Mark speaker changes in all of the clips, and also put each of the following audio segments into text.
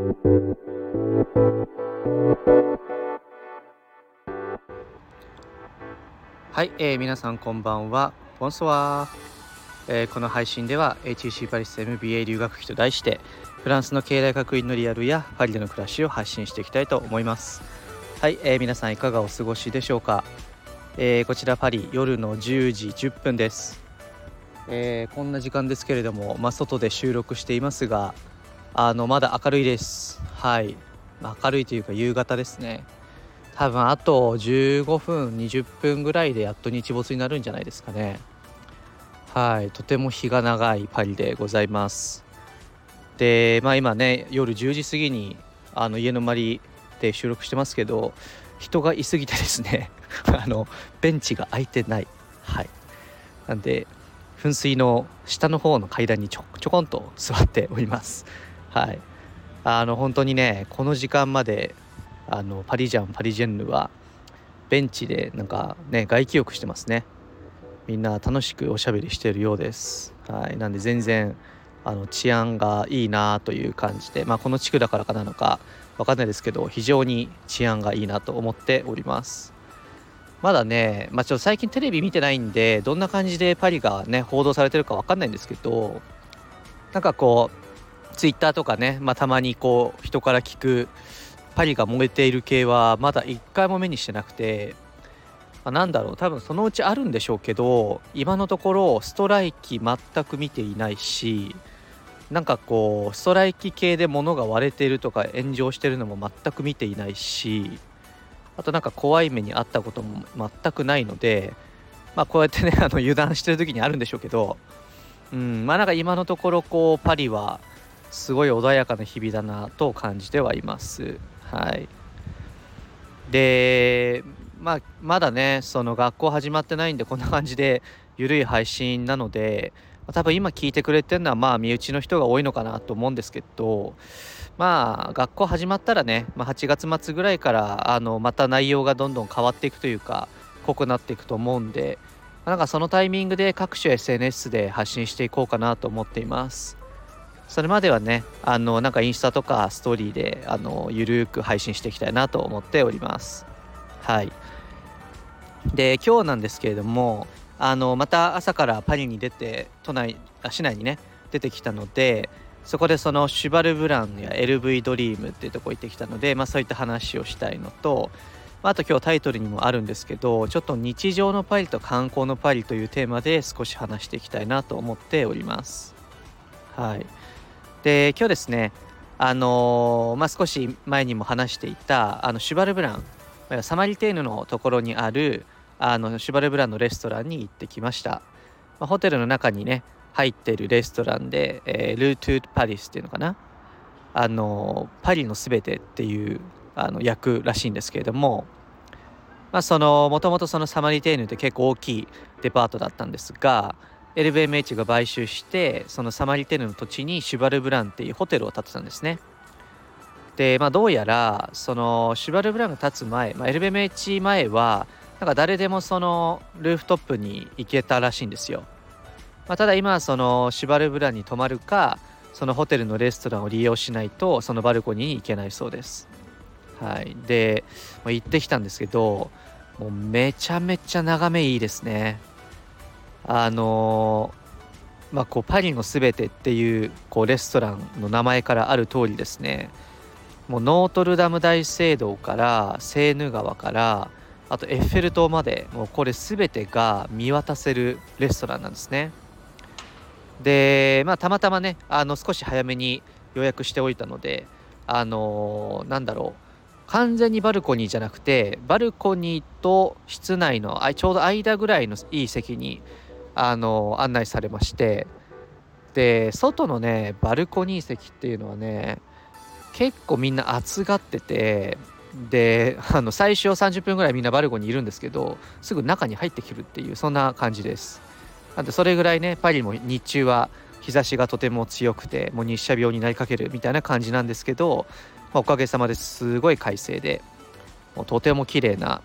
Speaker 1: はい、えー、皆さんこんばんは。ボンソワー、えー、この配信では HEC パリス MBA 留学費と題してフランスの経済学院のリアルやパリでの暮らしを発信していきたいと思います。はい、えー、皆さんいかがお過ごしでしょうか、えー、こちらパリ夜の10時10分です。えー、こんな時間ですけれども、まあ、外で収録していますがあのまだ明るいです。はい、明るいというか夕方ですね。多分あと15分20分ぐらいでやっと日没になるんじゃないですかね。はい。とても日が長いパリでございます。でまあ今ね夜10時過ぎにあの家の周りで収録してますけど人がいすぎてですね あのベンチが空いてない。はい。なんで噴水の下の方の階段にちょちょこんと座っております。はい。あの本当にねこの時間まであのパリジャンパリジェンヌはベンチでなんかね外気浴してますね。みんな楽しくおしゃべりしてるようです。はい。なんで全然あの治安がいいなという感じでまあこの地区だからかなのかわかんないですけど非常に治安がいいなと思っております。まだね、まあ、ちょっと最近テレビ見てないんでどんな感じでパリがね報道されてるかわかんないんですけどなんかこうツイッターとかね、まあ、たまにこう人から聞くパリが燃えている系はまだ1回も目にしてなくて、まあ、なんだろう多分そのうちあるんでしょうけど今のところストライキ全く見ていないしなんかこうストライキ系で物が割れてるとか炎上してるのも全く見ていないしあとなんか怖い目にあったことも全くないのでまあこうやってねあの油断してる時にあるんでしょうけどうんまあなんか今のところこうパリはすごい穏やかな日々だなと感じてはいます。はい、で、まあ、まだねその学校始まってないんでこんな感じで緩い配信なので多分今聞いてくれてるのはまあ身内の人が多いのかなと思うんですけどまあ学校始まったらね、まあ、8月末ぐらいからあのまた内容がどんどん変わっていくというか濃くなっていくと思うんでなんかそのタイミングで各種 SNS で発信していこうかなと思っています。それまではねあのなんかインスタとかストーリーであのゆるく配信していきたいなと思っております。はい。で今日なんですけれどもあのまた朝からパリに出て都内市内にね出てきたのでそこでそのシュバルブランや LV ドリームっていうとこ行ってきたので、まあ、そういった話をしたいのとあと今日タイトルにもあるんですけどちょっと日常のパリと観光のパリというテーマで少し話していきたいなと思っております。はい。で今日ですねあのー、まあ、少し前にも話していたあのシュバルブランサマリテーヌのところにあるあのシュバルブランのレストランに行ってきました、まあ、ホテルの中にね入っているレストランで、えー、ルートゥーパリスっていうのかな？あのパリのすべてっていうあの役らしいんですけれどもまあそのもともとそのサマリテーヌって結構大きいデパートだったんですが LVMH が買収してそのサマリテルの土地にシュバルブランっていうホテルを建てたんですね。でまあどうやらそのシュバルブランが建つ前、まあ、LVMH 前はなんか誰でもそのルーフトップに行けたらしいんですよ、まあ、ただ今はそのシュバルブランに泊まるかそのホテルのレストランを利用しないとそのバルコニーに行けないそうです。はい。で、まあ、行ってきたんですけどもうめちゃめちゃ眺めいいですね。あのまあ、こうパリのすべてっていうこうレストランの名前からある通りですね。もうノートルダム大聖堂からセーヌ川からあとエッフェル塔までもうこれ全てが見渡せるレストランなんですね。でまあたまたまねあの少し早めに予約しておいたのであのー、なんだろう。完全にバルコニーじゃなくてバルコニーと室内のあちょうど間ぐらいのいい席にあの案内されまして。で外のねバルコニー席っていうのはね結構みんな暑がっててであの最初30分ぐらいみんなバルコニーいるんですけどすぐ中に入ってくるっていうそんな感じです。なんでそれぐらいねパリも日中は日差しがとても強くてもう日射病になりかけるみたいな感じなんですけど、まあ、おかげさまですごい快晴でもうとても綺麗な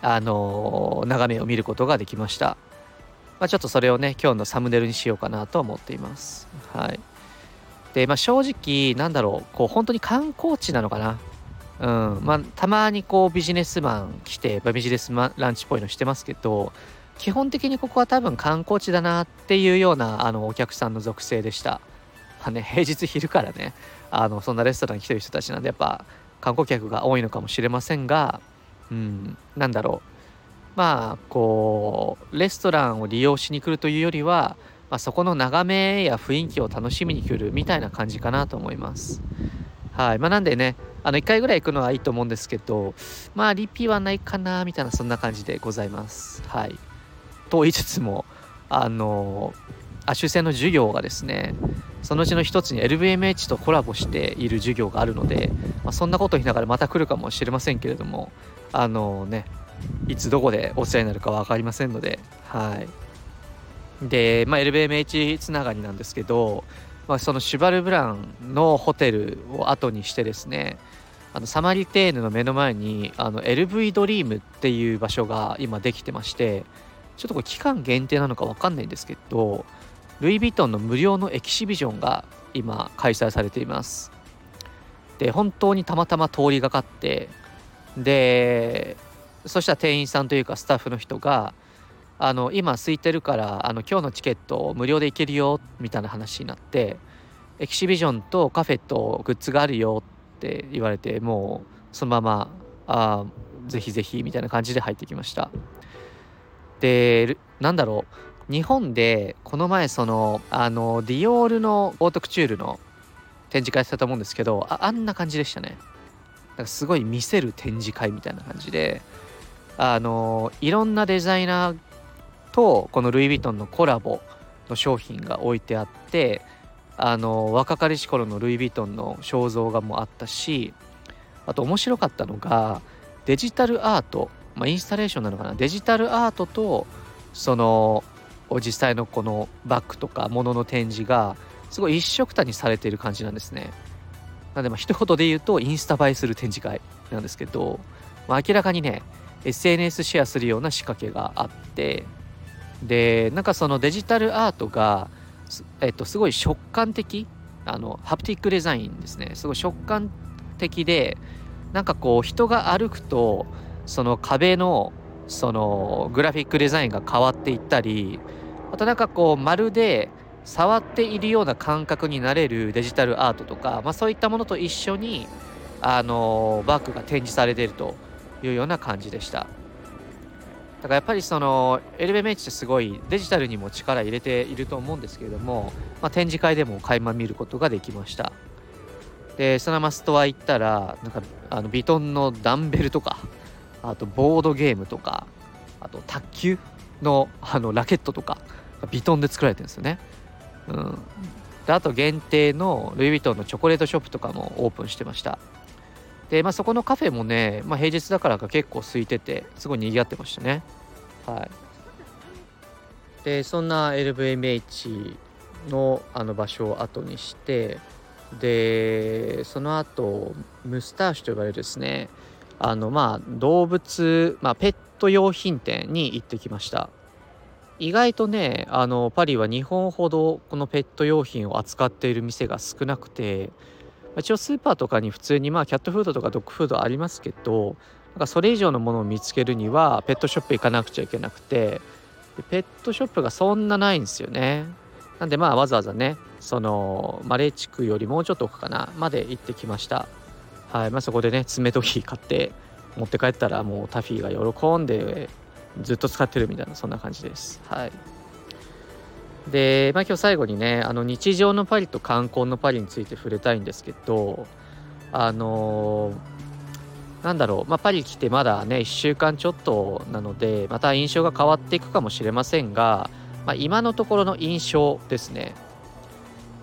Speaker 1: あのー、眺めを見ることができました。まあ、ちょっとそれをね今日のサムネイルにしようかなと思っています。はい。で、まあ、正直なんだろうこう本当に観光地なのかな。うん。まあ、たまにこうビジネスマン来て、まあ、ビジネスマンランチっぽいのしてますけど基本的にここは多分観光地だなっていうようなあのお客さんの属性でした。まあね、平日昼からねあのそんなレストランに来てる人たちなんでやっぱ観光客が多いのかもしれませんが、うん、なんだろう。まあこうレストランを利用しに来るというよりは、まあ、そこの眺めや雰囲気を楽しみに来るみたいな感じかなと思います。はい。まあ、なんでねあの1回ぐらい行くのはいいと思うんですけどまあリピはないかなみたいなそんな感じでございます。はい。と言いつつもあの亜種線の授業がですねそのうちの一つに LVMH とコラボしている授業があるので、まあ、そんなことを言いながらまた来るかもしれませんけれどもあのねいつどこでお世話になるか分かりませんのではい。で、まあ、LVMH つながりなんですけどまあ、そのシュバルブランのホテルを後にしてですねあのサマリテーヌの目の前にあの LV ドリームっていう場所が今できてましてちょっとこれ期間限定なのか分かんないんですけどルイ・ヴィトンの無料のエキシビジョンが今開催されています。で本当にたまたま通りがかってでそしたら店員さんというかスタッフの人があの今空いてるからあの今日のチケット無料で行けるよみたいな話になってエキシビジョンとカフェとグッズがあるよって言われてもうそのままあぜひぜひみたいな感じで入ってきました。でなんだろう。日本でこの前そのあのディオールのオートクチュールの展示会したと思うんですけどああんな感じでしたね。なんかすごい見せる展示会みたいな感じであのいろんなデザイナーとこのルイ・ヴィトンのコラボの商品が置いてあってあの若かりし頃のルイ・ヴィトンの肖像画もあったしあと面白かったのがデジタルアート、まあ、インスタレーションなのかな？デジタルアートとその実際のこのバッグとか物の展示がすごい一緒くたにされている感じなんですね。なのでまあ一言で言うとインスタ映えする展示会なんですけど、まあ、明らかにね SNS シェアするような仕掛けがあってでなんかそのデジタルアートが、えっと、すごい食感的あのハプティックデザインですね。すごい食感的でなんかこう人が歩くとその壁のそのグラフィックデザインが変わっていったりあとなんかこうまるで触っているような感覚になれるデジタルアートとか、まあ、そういったものと一緒にあのバッグが展示されていると。いうような感じでした。だからやっぱりその LVMH ってすごいデジタルにも力入れていると思うんですけれども、まあ、展示会でも垣間見ることができました。でそのままストア行ったらなんかあのビトンのダンベルとかあとボードゲームとかあと卓球のあのラケットとかビトンで作られてるんですよね、うん、であと限定のルイ・ヴィトンのチョコレートショップとかもオープンしてました。で、まあ、そこのカフェもね、まあ、平日だからか結構空いててすごい賑わってましたね。はい。でそんな LVMH のあの場所を後にしてでその後ムスターシュと呼ばれるですねあのまあ動物、まあ、ペット用品店に行ってきました。意外とねあのパリは日本ほどこのペット用品を扱っている店が少なくて一応スーパーとかに普通にまあキャットフードとかドッグフードありますけどなんかそれ以上のものを見つけるにはペットショップ行かなくちゃいけなくてペットショップがそんなないんですよね。なんでまあわざわざねそのマレー地区よりもうちょっと奥かなまで行ってきました。はいまあそこでね爪研ぎ買って持って帰ったらもうタフィーが喜んでずっと使ってるみたいなそんな感じです。はい。で、まあ、今日最後にねあの日常のパリと観光のパリについて触れたいんですけどあのー、なんだろう、まあ、パリ来てまだね1週間ちょっとなのでまた印象が変わっていくかもしれませんが、まあ、今のところの印象ですね。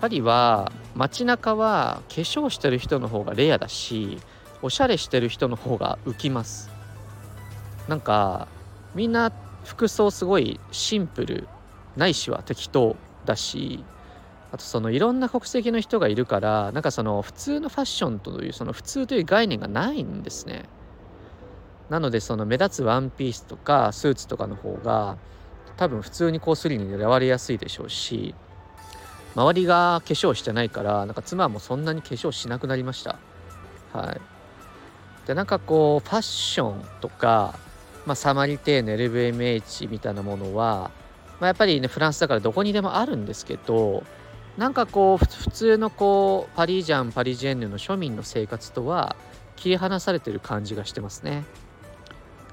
Speaker 1: パリは街中は化粧してる人の方がレアだしおしゃれしてる人の方が浮きます。なんかみんな服装すごいシンプル。ないしは適当だしあとそのいろんな国籍の人がいるからなんかその普通のファッションというその普通という概念がないんですね。なのでその目立つワンピースとかスーツとかの方が多分普通にこうスリに狙われやすいでしょうし周りが化粧してないからなんか妻もそんなに化粧しなくなりました。はい。でなんかこうファッションとか、まあ、サマリテーヌ LVMH みたいなものは、まあ、やっぱりねフランスだからどこにでもあるんですけどなんかこう普通のこうパリジャンパリジェンヌの庶民の生活とは切り離されてる感じがしてますね。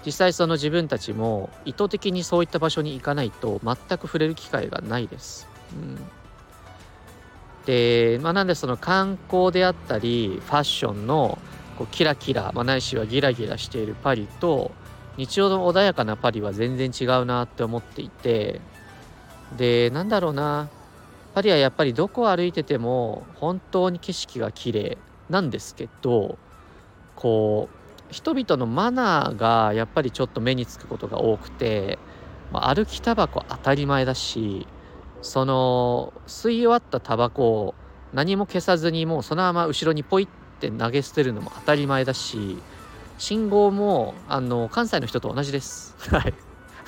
Speaker 1: 実際その自分たちも意図的にそういった場所に行かないと全く触れる機会がないです、うん。で、まあ、なんでその観光であったりファッションのこうキラキラ、まあ、ないしはギラギラしているパリと日常の穏やかなパリは全然違うなって思っていてでなんだろうな。パリはやっぱりどこを歩いてても本当に景色が綺麗なんですけどこう人々のマナーがやっぱりちょっと目につくことが多くて、まあ、歩きタバコ当たり前だしその吸い終わったタバコを何も消さずにもうそのまま後ろにポイって投げ捨てるのも当たり前だし信号もあの関西の人と同じです。はい。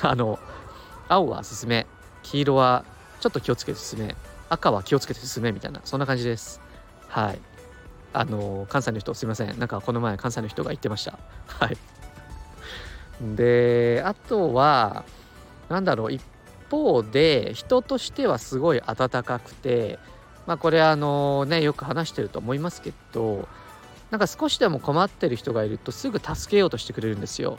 Speaker 1: あの青は進め。黄色はちょっと気をつけて進め。赤は気をつけて進めみたいな。そんな感じです。はい。あの関西の人すいません。なんかこの前関西の人が言ってました。はい。であとはなんだろう。一方で人としてはすごい温かくてまあこれあのねよく話してると思いますけどなんか少しでも困ってる人がいるとすぐ助けようとしてくれるんですよ。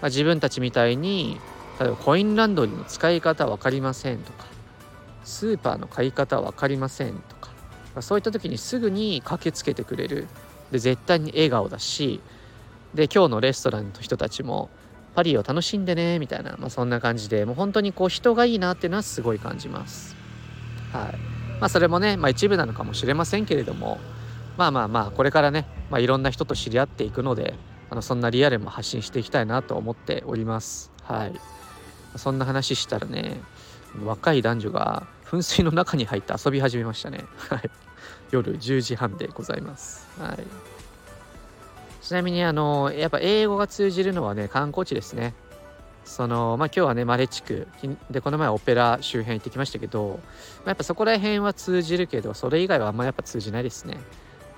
Speaker 1: まあ、自分たちみたいに例えばコインランドリーの使い方分かりませんとかスーパーの買い方分かりませんとか、そういった時にすぐに駆けつけてくれるで絶対に笑顔だしで今日のレストランの人たちもパリを楽しんでねみたいな、まあ、そんな感じでもう本当にこう人がいいなっていうのはすごい感じます。はいまあ、それもね、まあ、一部なのかもしれませんけれどもまあまあまあこれからね、まあ、いろんな人と知り合っていくのであのそんなリアルも発信していきたいなと思っております。はい、そんな話したらね若い男女が噴水の中に入って遊び始めましたね。はい、夜10時半でございます。はい。ちなみにあのやっぱ英語が通じるのはね観光地ですね。そのまあ今日はねマレ地区。でこの前オペラ周辺行ってきましたけど、まあ、やっぱそこら辺は通じるけどそれ以外はあんまやっぱ通じないですね。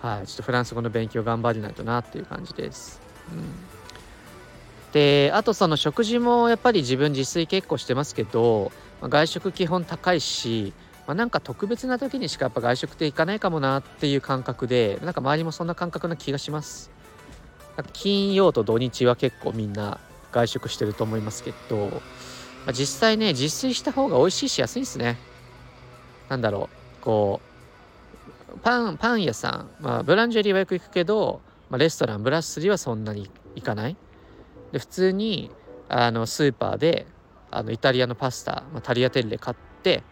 Speaker 1: はい。ちょっとフランス語の勉強頑張らないとなっていう感じです、うん、であとその食事もやっぱり自分自炊結構してますけど、まあ、外食基本高いしまあ、なんか特別な時にしかやっぱ外食って行かないかもなっていう感覚でなんか周りもそんな感覚な気がします。金曜と土日は結構みんな外食してると思いますけど、まあ、実際ね自炊した方が美味しいし安いですね。なんだろう。こうパンパン屋さん、まあ、ブランジェリーはよく行くけど、まあ、レストランブラスリーはそんなに行かない。で普通にあのスーパーであのイタリアのパスタ、まあ、タリアテッレ買って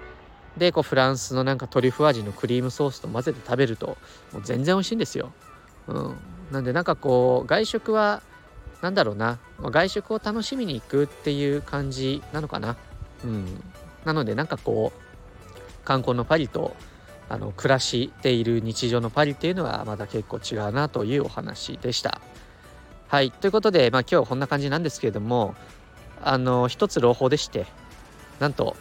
Speaker 1: でこうフランスのなんかトリュフ味のクリームソースと混ぜて食べるともう全然美味しいんですよ。うん、なんでなんかこう外食は何だろうなま外食を楽しみに行くっていう感じなのかな。うん、なのでなんかこう観光のパリとあの暮らしている日常のパリっていうのはまだ結構違うなというお話でした。はい。ということで、まあ、今日はこんな感じなんですけれどもあの一つ朗報でしてなんと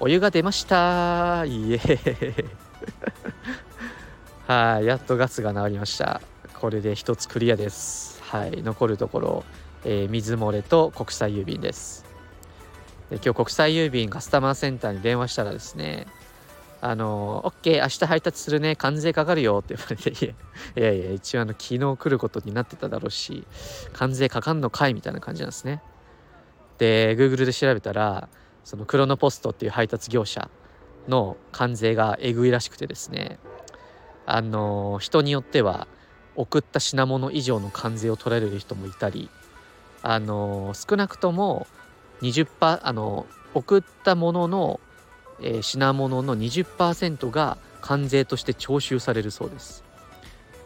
Speaker 1: お湯が出ました。イエーイ。はい。やっとガスが治りました。これで1つクリアです。はい、残るところ、えー、水漏れと国際郵便です。で今日国際郵便カスタマーセンターに電話したらですね、あの、OK、明日配達するね、関税かかるよって言われて、いやいや、一応あの、昨日来ることになってただろうし、関税かかんのかいみたいな感じなんですね。で、Google で調べたら、そのクロノポストっていう配達業者の関税がえぐいらしくてですね、あの、人によっては、送った品物以上の関税を取られる人もいたりあの少なくとも20%あの送ったものの、えー、品物の20%が関税として徴収されるそうです。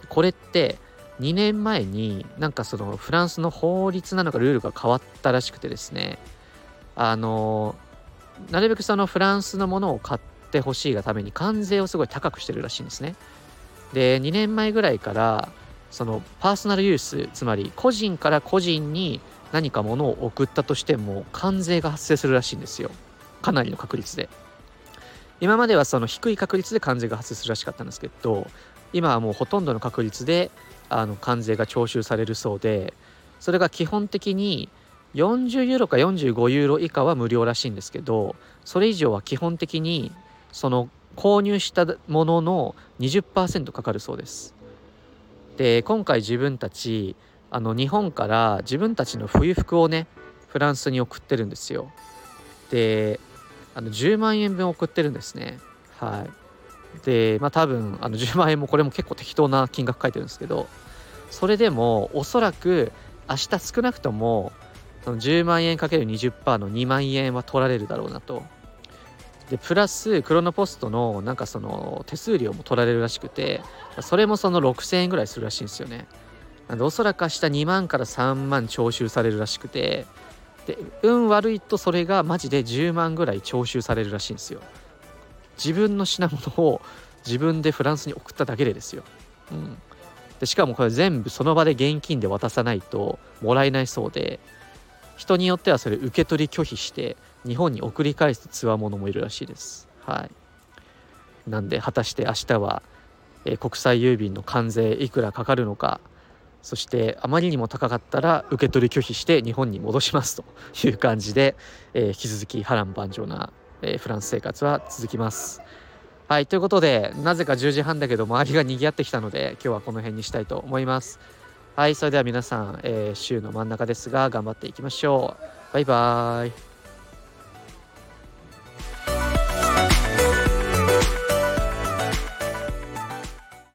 Speaker 1: これって2年前になんかそのフランスの法律なのかルールが変わったらしくてですね。あのなるべくそのフランスのものを買ってほしいがために関税をすごい高くしてるらしいんですね。で2年前ぐらいからそのパーソナルユースつまり個人から個人に何か物を送ったとしても関税が発生するらしいんですよ。かなりの確率で。今まではその低い確率で関税が発生するらしかったんですけど今はもうほとんどの確率であの関税が徴収されるそうでそれが基本的に40ユーロか45ユーロ以下は無料らしいんですけどそれ以上は基本的にその購入したものの20%かかるそうです。で今回自分たちあの日本から自分たちの冬服をねフランスに送ってるんですよ。であの10万円分送ってるんですね。はい。でまあ多分あの10万円もこれも結構適当な金額書いてるんですけどそれでもおそらく明日少なくともその10万円かける20%の2万円は取られるだろうなと。でプラスクロノポストのなんかその手数料も取られるらしくてそれもその6000円ぐらいするらしいんですよね。なんでおそらく明日2万から3万徴収されるらしくてで運悪いとそれがマジで10万ぐらい徴収されるらしいんですよ自分の品物を自分でフランスに送っただけでですよ、うん、でしかもこれ全部その場で現金で渡さないともらえないそうで人によってはそれ受け取り拒否して日本に送り返すつわものもいるらしいです。はい。なんで果たして明日は、えー、国際郵便の関税いくらかかるのかそしてあまりにも高かったら受け取り拒否して日本に戻しますと いう感じで、えー、引き続き波乱万丈な、えー、フランス生活は続きます。はいということでなぜか10時半だけど周りが賑わってきたので今日はこの辺にしたいと思います。はいそれでは皆さん、えー、週の真ん中ですが頑張っていきましょう。バイバーイ。